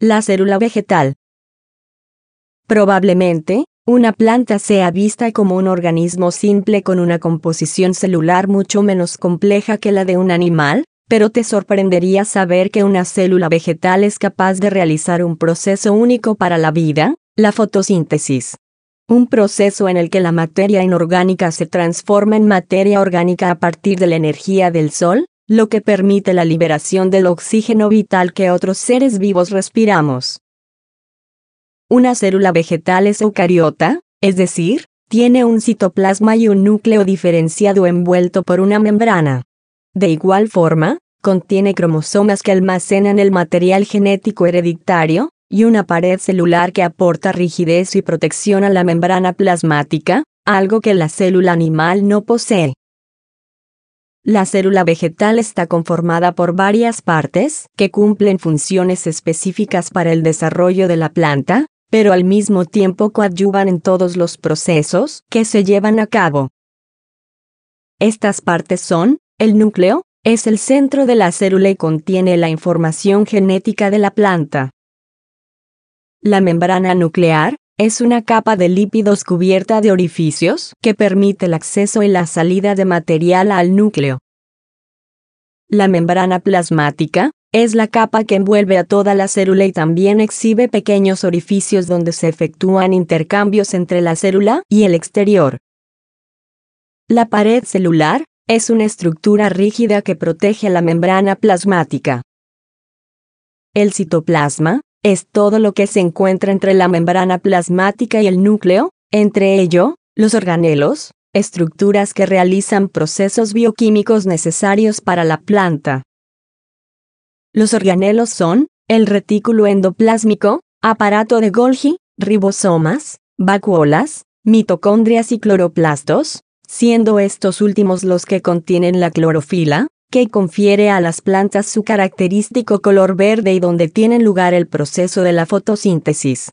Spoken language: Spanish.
La célula vegetal. Probablemente, una planta sea vista como un organismo simple con una composición celular mucho menos compleja que la de un animal, pero te sorprendería saber que una célula vegetal es capaz de realizar un proceso único para la vida, la fotosíntesis. Un proceso en el que la materia inorgánica se transforma en materia orgánica a partir de la energía del sol, lo que permite la liberación del oxígeno vital que otros seres vivos respiramos. Una célula vegetal es eucariota, es decir, tiene un citoplasma y un núcleo diferenciado envuelto por una membrana. De igual forma, contiene cromosomas que almacenan el material genético hereditario, y una pared celular que aporta rigidez y protección a la membrana plasmática, algo que la célula animal no posee. La célula vegetal está conformada por varias partes que cumplen funciones específicas para el desarrollo de la planta, pero al mismo tiempo coadyuvan en todos los procesos que se llevan a cabo. Estas partes son, el núcleo, es el centro de la célula y contiene la información genética de la planta. La membrana nuclear, es una capa de lípidos cubierta de orificios que permite el acceso y la salida de material al núcleo. La membrana plasmática es la capa que envuelve a toda la célula y también exhibe pequeños orificios donde se efectúan intercambios entre la célula y el exterior. La pared celular es una estructura rígida que protege a la membrana plasmática. El citoplasma es todo lo que se encuentra entre la membrana plasmática y el núcleo, entre ello, los organelos, estructuras que realizan procesos bioquímicos necesarios para la planta. Los organelos son, el retículo endoplásmico, aparato de Golgi, ribosomas, vacuolas, mitocondrias y cloroplastos, siendo estos últimos los que contienen la clorofila, que confiere a las plantas su característico color verde y donde tiene lugar el proceso de la fotosíntesis.